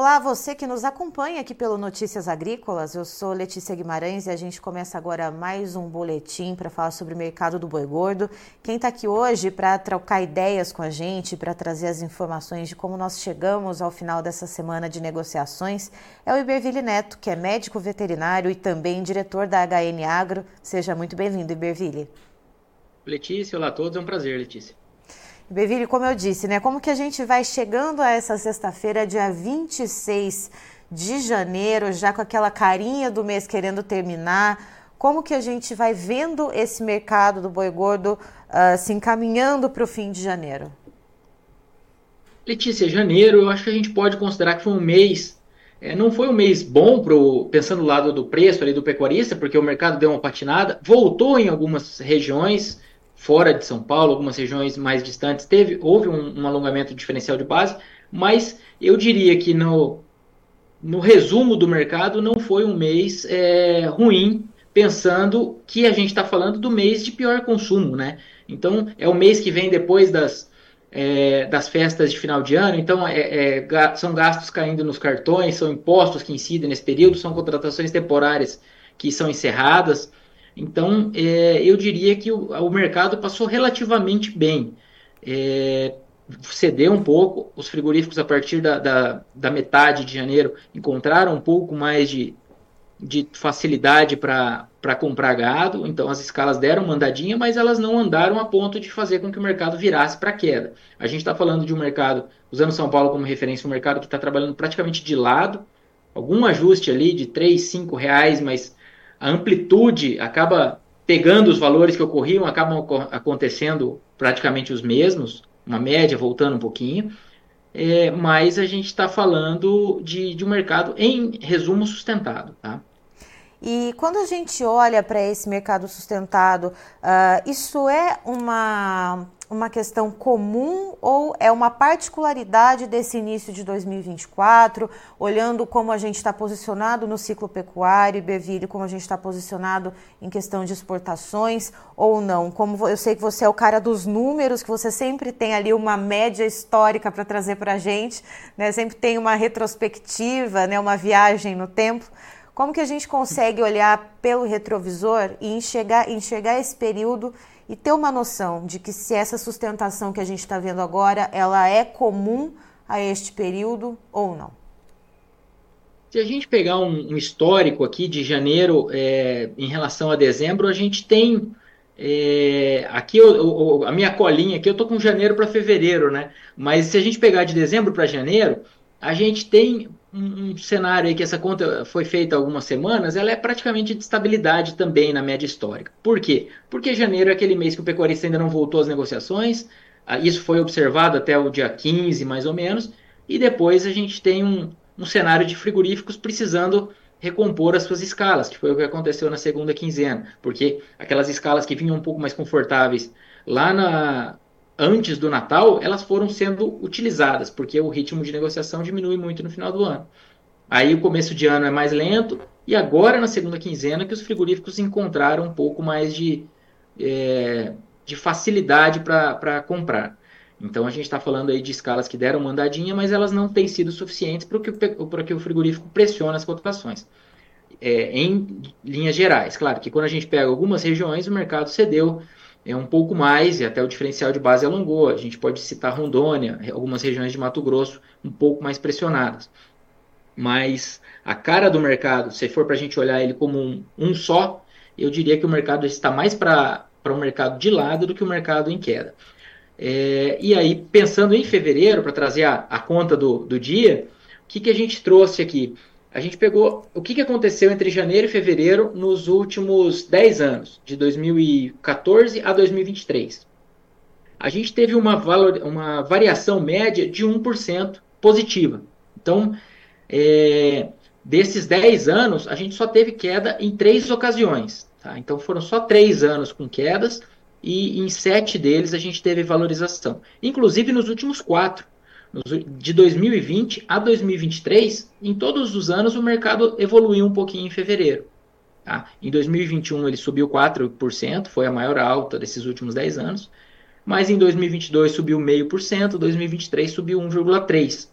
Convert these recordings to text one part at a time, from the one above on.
Olá, você que nos acompanha aqui pelo Notícias Agrícolas. Eu sou Letícia Guimarães e a gente começa agora mais um boletim para falar sobre o mercado do boi gordo. Quem está aqui hoje para trocar ideias com a gente, para trazer as informações de como nós chegamos ao final dessa semana de negociações, é o Iberville Neto, que é médico veterinário e também diretor da HN Agro. Seja muito bem-vindo, Iberville. Letícia, olá a todos, é um prazer, Letícia. Beville, como eu disse, né? Como que a gente vai chegando a essa sexta-feira, dia 26 de janeiro, já com aquela carinha do mês querendo terminar? Como que a gente vai vendo esse mercado do boi gordo uh, se encaminhando para o fim de janeiro? Letícia, janeiro, eu acho que a gente pode considerar que foi um mês. É, não foi um mês bom, pro, pensando do lado do preço ali do pecuarista, porque o mercado deu uma patinada, voltou em algumas regiões, fora de São Paulo, algumas regiões mais distantes, teve, houve um, um alongamento diferencial de base, mas eu diria que no, no resumo do mercado não foi um mês é, ruim, pensando que a gente está falando do mês de pior consumo, né? Então é o mês que vem depois das, é, das festas de final de ano, então é, é, são gastos caindo nos cartões, são impostos que incidem nesse período, são contratações temporárias que são encerradas. Então, é, eu diria que o, o, mercado passou relativamente bem. É, cedeu um pouco, os frigoríficos, a partir da, da, da, metade de janeiro, encontraram um pouco mais de, de facilidade para comprar gado, então as escalas deram uma andadinha, mas elas não andaram a ponto de fazer com que o mercado virasse para queda. A gente está falando de um mercado, usando São Paulo como referência, um mercado que está trabalhando praticamente de lado, algum ajuste ali de 3, 5 reais, mas a amplitude acaba pegando os valores que ocorriam, acabam acontecendo praticamente os mesmos, uma média voltando um pouquinho, é, mas a gente está falando de, de um mercado, em resumo, sustentado. Tá? E quando a gente olha para esse mercado sustentado, uh, isso é uma uma questão comum ou é uma particularidade desse início de 2024, olhando como a gente está posicionado no ciclo pecuário e Beville, como a gente está posicionado em questão de exportações ou não? Como eu sei que você é o cara dos números, que você sempre tem ali uma média histórica para trazer para a gente, né? sempre tem uma retrospectiva, né? uma viagem no tempo. Como que a gente consegue olhar pelo retrovisor e enxergar, enxergar esse período e ter uma noção de que se essa sustentação que a gente está vendo agora, ela é comum a este período ou não? Se a gente pegar um, um histórico aqui de janeiro é, em relação a dezembro, a gente tem é, aqui eu, eu, a minha colinha aqui eu tô com janeiro para fevereiro, né? Mas se a gente pegar de dezembro para janeiro, a gente tem um, um, cenário aí que essa conta foi feita há algumas semanas, ela é praticamente de estabilidade também na média histórica. Por quê? Porque janeiro é aquele mês que o pecuarista ainda não voltou às negociações, ah, isso foi observado até o dia 15, mais ou menos, e depois a gente tem um, um cenário de frigoríficos precisando recompor as suas escalas, que foi o que aconteceu na segunda quinzena, porque aquelas escalas que vinham um pouco mais confortáveis lá na, antes do Natal, elas foram sendo utilizadas, porque o ritmo de negociação diminui muito no final do ano. Aí o começo de ano é mais lento, e agora na segunda quinzena que os frigoríficos encontraram um pouco mais de, é, de facilidade para comprar. Então a gente está falando aí de escalas que deram uma andadinha, mas elas não têm sido suficientes para que, que o frigorífico pressione as cotações. É, em linhas gerais, claro que quando a gente pega algumas regiões, o mercado cedeu é um pouco mais, e até o diferencial de base alongou. A gente pode citar Rondônia, algumas regiões de Mato Grosso um pouco mais pressionadas. Mas a cara do mercado, se for para a gente olhar ele como um, um, só, eu diria que o mercado está mais para um mercado de lado do que o um mercado em queda. É, e aí, pensando em fevereiro, para trazer a, a conta do, do dia, o que, que a gente trouxe aqui? A gente pegou o que, que aconteceu entre janeiro e fevereiro nos últimos 10 anos, de 2014 a 2023. A gente teve uma, valor, uma variação média de 1% positiva. Então, é, desses 10 anos, a gente só teve queda em três ocasiões. Tá? Então, foram só três anos com quedas e em sete deles a gente teve valorização. Inclusive nos últimos quatro de 2020 a 2023, em todos os anos o mercado evoluiu um pouquinho em fevereiro. Tá? Em 2021 ele subiu 4%, foi a maior alta desses últimos 10 anos, mas em 2022 subiu 0,5%, 2023 subiu 1,3%. O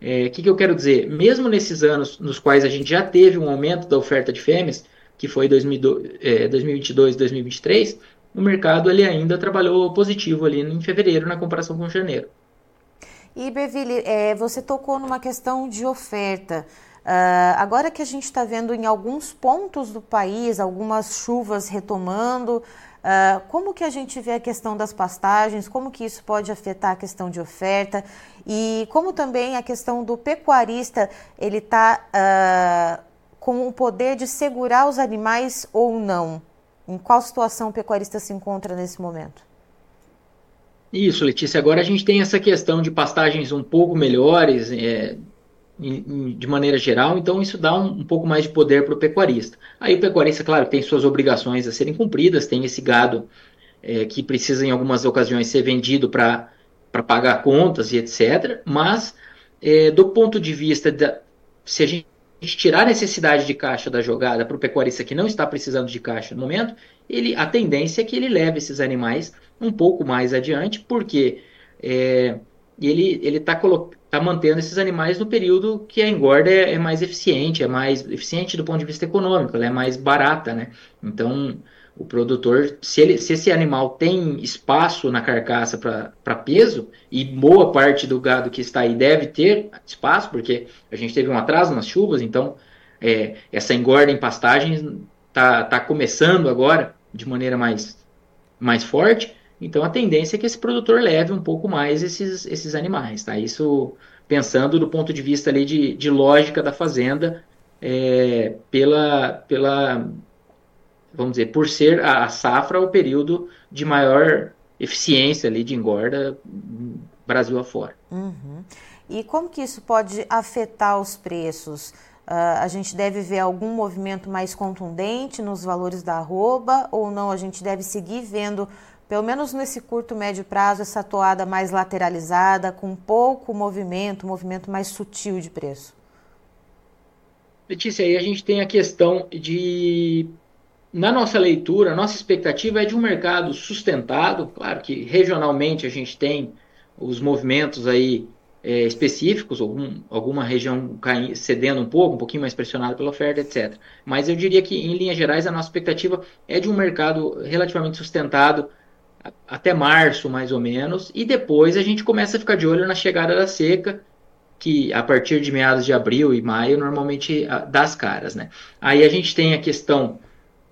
é, que, que eu quero dizer? Mesmo nesses anos nos quais a gente já teve um aumento da oferta de fêmeas, que foi 2002, é, 2022 2023, o mercado ele ainda trabalhou positivo ali em fevereiro na comparação com janeiro. E Berville, é, você tocou numa questão de oferta. Uh, agora que a gente está vendo em alguns pontos do país algumas chuvas retomando, uh, como que a gente vê a questão das pastagens, como que isso pode afetar a questão de oferta e como também a questão do pecuarista ele está uh, com o poder de segurar os animais ou não? Em qual situação o pecuarista se encontra nesse momento? Isso, Letícia. Agora a gente tem essa questão de pastagens um pouco melhores, é, de maneira geral, então isso dá um, um pouco mais de poder para o pecuarista. Aí o pecuarista, claro, tem suas obrigações a serem cumpridas, tem esse gado é, que precisa em algumas ocasiões ser vendido para pagar contas e etc. Mas é, do ponto de vista da, se a gente tirar a necessidade de caixa da jogada para o pecuarista que não está precisando de caixa no momento, ele, a tendência é que ele leve esses animais um pouco mais adiante, porque é, ele está está mantendo esses animais no período que a engorda é, é, mais eficiente, é mais eficiente do ponto de vista econômico, ela é mais barata, né? Então, o produtor, se, ele, se esse animal tem espaço na carcaça para peso, e boa parte do gado que está aí deve ter espaço, porque a gente teve um atraso nas chuvas, então é, essa engorda em pastagens está tá começando agora de maneira mais, mais forte, então a tendência é que esse produtor leve um pouco mais esses, esses animais, tá? Isso pensando do ponto de vista ali de, de lógica da fazenda, é, pela, pela, vamos dizer, por ser a, safra o período de maior eficiência ali de engorda Brasil afora. Uhum. E como que isso pode afetar os preços? Uh, a gente deve ver algum movimento mais contundente nos valores da arroba ou não? A gente deve seguir vendo pelo menos nesse curto, médio prazo, essa toada mais lateralizada, com pouco movimento, movimento mais sutil de preço? Letícia, aí a gente tem a questão de. Na nossa leitura, a nossa expectativa é de um mercado sustentado. Claro que regionalmente a gente tem os movimentos aí é, específicos, algum, alguma região cedendo um pouco, um pouquinho mais pressionada pela oferta, etc. Mas eu diria que, em linhas gerais, a nossa expectativa é de um mercado relativamente sustentado até março, mais ou menos, e depois a gente começa a ficar de olho na chegada da seca, que a partir de meados de abril e maio normalmente dá as caras, né? Aí a gente tem a questão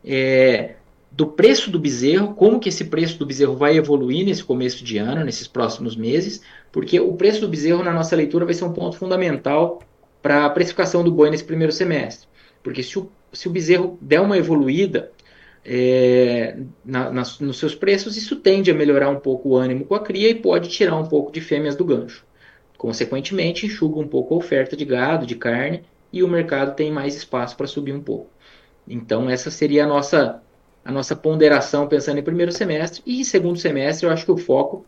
é, do preço do bezerro, como que esse preço do bezerro vai evoluir nesse começo de ano, nesses próximos meses, porque o preço do bezerro na nossa leitura vai ser um ponto fundamental para a precificação do boi nesse primeiro semestre. Porque se o, se o bezerro der uma evoluída, é, na, nas, nos seus preços, isso tende a melhorar um pouco o ânimo com a cria e pode tirar um pouco de fêmeas do gancho. Consequentemente, enxuga um pouco a oferta de gado, de carne, e o mercado tem mais espaço para subir um pouco. Então, essa seria a nossa, a nossa ponderação pensando em primeiro semestre. E em segundo semestre, eu acho que o foco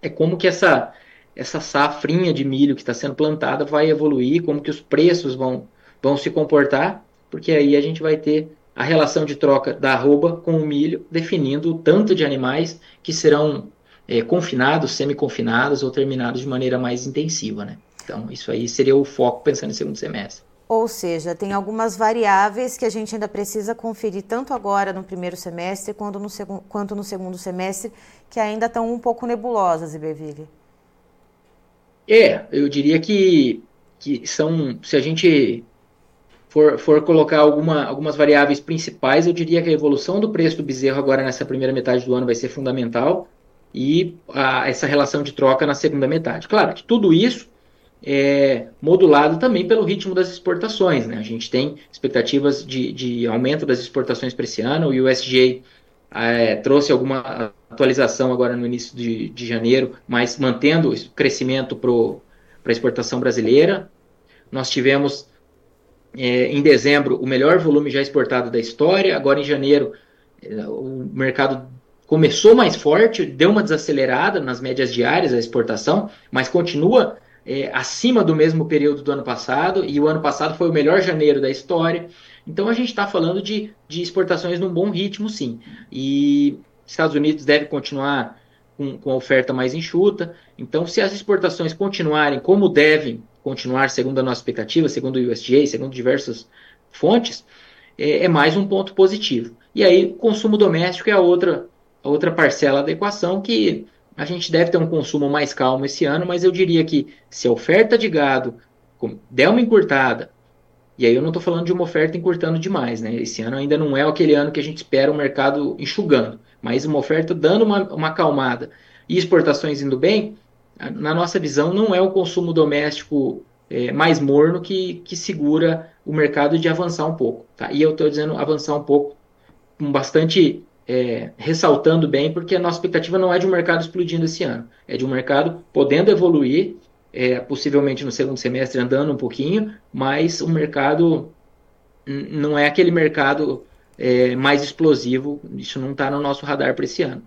é como que essa, essa safrinha de milho que está sendo plantada vai evoluir, como que os preços vão, vão se comportar, porque aí a gente vai ter a relação de troca da arroba com o milho, definindo o tanto de animais que serão é, confinados, semi-confinados ou terminados de maneira mais intensiva. Né? Então, isso aí seria o foco pensando em segundo semestre. Ou seja, tem algumas variáveis que a gente ainda precisa conferir tanto agora no primeiro semestre quanto no, segu quanto no segundo semestre, que ainda estão um pouco nebulosas, Iberville. É, eu diria que, que são, se a gente for, for colocar alguma, algumas variáveis principais, eu diria que a evolução do preço do bezerro agora nessa primeira metade do ano vai ser fundamental e a, essa relação de troca na segunda metade. Claro que tudo isso é modulado também pelo ritmo das exportações. Né? A gente tem expectativas de, de aumento das exportações para esse ano, o USDA é, trouxe alguma atualização agora no início de, de janeiro, mas mantendo o crescimento para a exportação brasileira. Nós tivemos é, em dezembro o melhor volume já exportado da história. Agora em janeiro é, o mercado começou mais forte, deu uma desacelerada nas médias diárias a exportação, mas continua é, acima do mesmo período do ano passado. E o ano passado foi o melhor janeiro da história. Então a gente está falando de, de exportações num bom ritmo, sim. E Estados Unidos deve continuar com, com a oferta mais enxuta. Então, se as exportações continuarem como devem continuar, segundo a nossa expectativa, segundo o USDA, segundo diversas fontes, é, é mais um ponto positivo. E aí, consumo doméstico é a outra, a outra parcela da equação que a gente deve ter um consumo mais calmo esse ano, mas eu diria que se a oferta de gado der uma encurtada, e aí eu não estou falando de uma oferta encurtando demais, né? Esse ano ainda não é aquele ano que a gente espera o mercado enxugando, mas uma oferta dando uma, uma acalmada e exportações indo bem, na nossa visão não é o consumo doméstico é, mais morno que, que segura o mercado de avançar um pouco. Tá? E eu estou dizendo avançar um pouco com bastante é, ressaltando bem, porque a nossa expectativa não é de um mercado explodindo esse ano, é de um mercado podendo evoluir, é, possivelmente no segundo semestre andando um pouquinho, mas o mercado não é aquele mercado é, mais explosivo, isso não está no nosso radar para esse ano.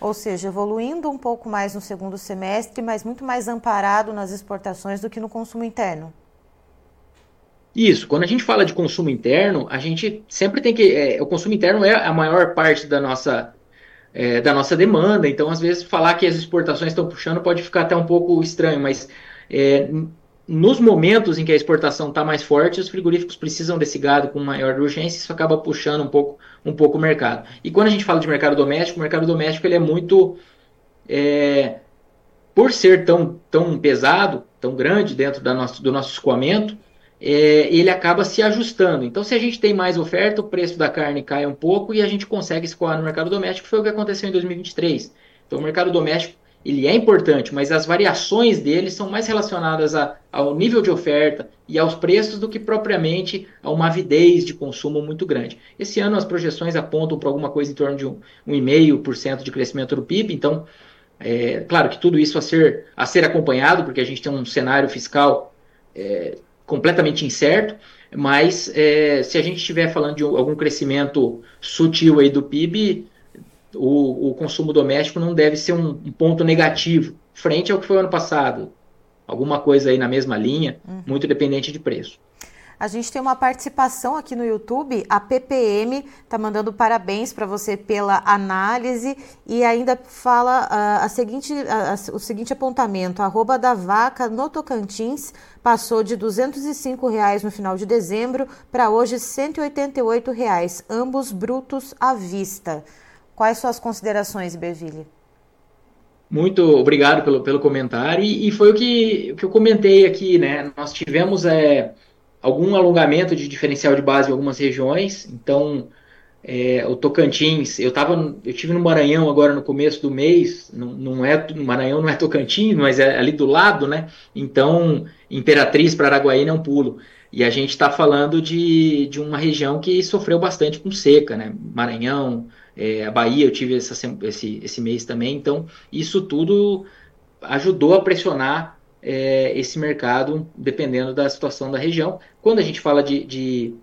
Ou seja, evoluindo um pouco mais no segundo semestre, mas muito mais amparado nas exportações do que no consumo interno. Isso, quando a gente fala de consumo interno, a gente sempre tem que. É, o consumo interno é a maior parte da nossa, é, da nossa demanda, então às vezes falar que as exportações estão puxando pode ficar até um pouco estranho, mas é, nos momentos em que a exportação está mais forte, os frigoríficos precisam desse gado com maior urgência, isso acaba puxando um pouco, um pouco o mercado. E quando a gente fala de mercado doméstico, o mercado doméstico ele é muito. É, por ser tão, tão pesado, tão grande dentro da nosso, do nosso escoamento, é, ele acaba se ajustando. Então, se a gente tem mais oferta, o preço da carne cai um pouco e a gente consegue escoar no mercado doméstico, foi o que aconteceu em 2023. Então, o mercado doméstico ele é importante, mas as variações dele são mais relacionadas a, ao nível de oferta e aos preços do que propriamente a uma avidez de consumo muito grande. Esse ano as projeções apontam para alguma coisa em torno de um, 1,5% de crescimento do PIB, então, é, claro que tudo isso a ser, a ser acompanhado, porque a gente tem um cenário fiscal é, completamente incerto, mas é, se a gente estiver falando de algum crescimento sutil aí do PIB, o, o consumo doméstico não deve ser um, um, ponto negativo, frente ao que foi ano passado. Alguma coisa aí na mesma linha, uhum. muito dependente de preço. A gente tem uma participação aqui no YouTube. A PPM está mandando parabéns para você pela análise e ainda fala uh, a seguinte, uh, o seguinte apontamento: arroba da vaca no Tocantins passou de 205 reais no final de dezembro para hoje 188 reais, ambos brutos à vista. Quais suas considerações, Berville? Muito obrigado pelo, pelo comentário. E, e foi o que, que eu comentei aqui, né? Nós tivemos. É, algum alongamento de diferencial de base em algumas regiões. Então, é, o Tocantins, eu tava, eu tive no Maranhão agora no começo do mês, não, não é, Maranhão não é Tocantins, mas é ali do lado, né? Então, Imperatriz para Araguaína é um pulo. E a gente está falando de, de uma região que sofreu bastante com seca, né? Maranhão, é, a Bahia, eu tive essa, esse, esse mês também. Então, isso tudo ajudou a pressionar é, esse mercado, dependendo da situação da região. Quando a gente fala de, de,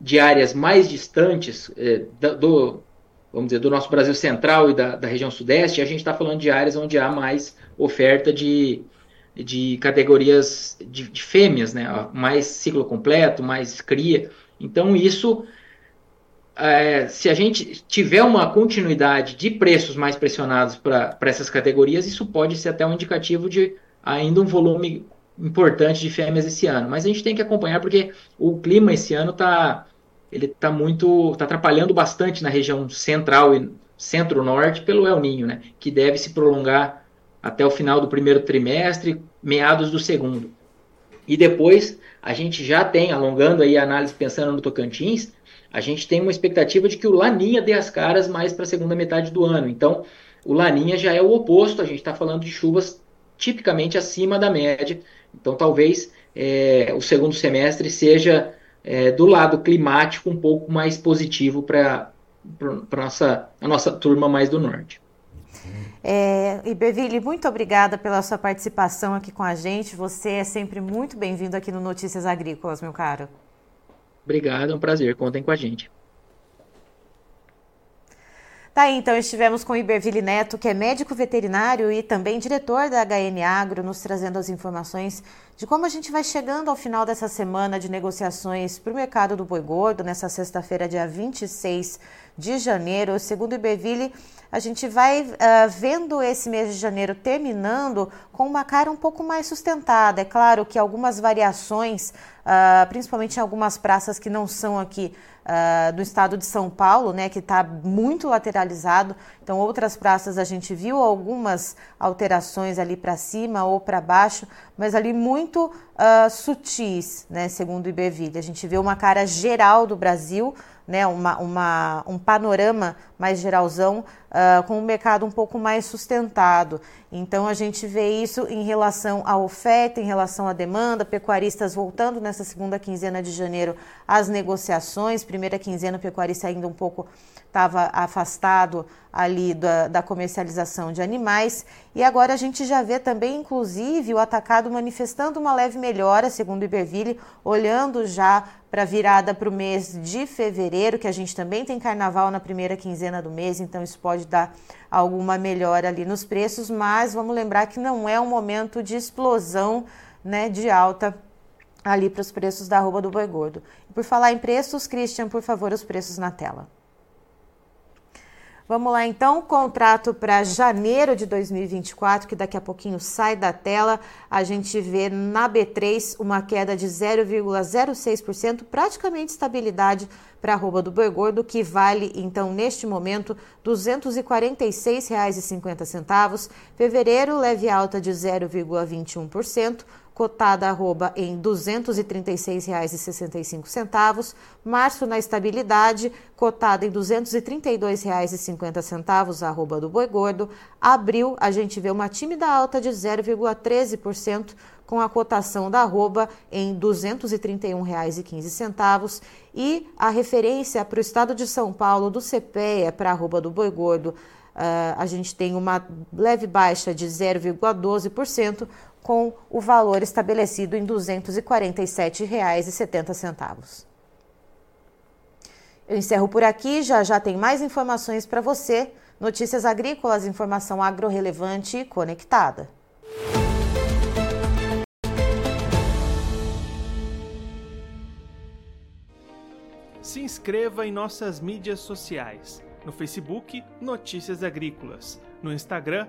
de áreas mais distantes é, do, vamos dizer, do nosso Brasil central e da, da região sudeste, a gente está falando de áreas onde há mais oferta de, de categorias de, de fêmeas, né? mais ciclo completo, mais cria. Então, isso, é, se a gente tiver uma continuidade de preços mais pressionados para essas categorias, isso pode ser até um indicativo de ainda um volume importante de fêmeas esse ano. Mas a gente tem que acompanhar porque o clima esse ano está ele tá muito tá atrapalhando bastante na região central e centro-norte pelo El Ninho, né, que deve se prolongar até o final do primeiro trimestre, meados do segundo. E depois a gente já tem, alongando aí a análise pensando no Tocantins, a gente tem uma expectativa de que o Laninha dê as caras mais para a segunda metade do ano. Então, o Laninha já é o oposto, a gente está falando de chuvas tipicamente acima da média. Então, talvez é, o segundo semestre seja, é, do lado climático, um pouco mais positivo para a nossa, a nossa turma mais do norte. É, Iberville, muito obrigada pela sua participação aqui com a gente. Você é sempre muito bem-vindo aqui no Notícias Agrícolas, meu caro. Obrigado, é um prazer. Contem com a gente. Tá então estivemos com Iberville Neto, que é médico veterinário e também diretor da HN Agro, nos trazendo as informações de como a gente vai chegando ao final dessa semana de negociações para o mercado do boi gordo, nessa sexta-feira, dia 26 de janeiro. Segundo o Iberville, a gente vai uh, vendo esse mês de janeiro terminando com uma cara um pouco mais sustentada. É claro que algumas variações, uh, principalmente em algumas praças que não são aqui uh, do estado de São Paulo, né, que está muito lateralizado. Então, outras praças a gente viu algumas alterações ali para cima ou para baixo, mas ali muito uh, sutis, né, segundo o Iberville. A gente vê uma cara geral do Brasil, né, uma, uma, um panorama mais geralzão, uh, com um mercado um pouco mais sustentado. Então, a gente vê isso em relação à oferta, em relação à demanda, pecuaristas voltando nessa segunda quinzena de janeiro às negociações, primeira quinzena, pecuarista ainda um pouco estava afastado ali da, da, comercialização de animais. E agora a gente já vê também, inclusive, o atacado manifestando uma leve melhora, segundo o Iberville, olhando já para a virada para o mês de fevereiro, que a gente também tem carnaval na primeira quinzena do mês, então isso pode dar alguma melhora ali nos preços, mas vamos lembrar que não é um momento de explosão né, de alta ali para os preços da arroba do boi gordo. Por falar em preços, Christian, por favor, os preços na tela. Vamos lá então, contrato para janeiro de 2024, que daqui a pouquinho sai da tela. A gente vê na B3 uma queda de 0,06%, praticamente estabilidade para a arroba do boi gordo, que vale então neste momento R$ 246,50. Fevereiro leve alta de 0,21% cotada arroba em R$ 236,65. Março na estabilidade, cotada em R$ 232,50 arroba do boi gordo. Abril, a gente vê uma tímida alta de 0,13%, com a cotação da arroba em R$ 231,15. E a referência para o estado de São Paulo do CPEA para a arroba do boi gordo, uh, a gente tem uma leve baixa de 0,12%, com o valor estabelecido em R$ 247,70. Eu encerro por aqui, já já tem mais informações para você. Notícias agrícolas, informação agro-relevante e conectada. Se inscreva em nossas mídias sociais. No Facebook, Notícias Agrícolas. No Instagram,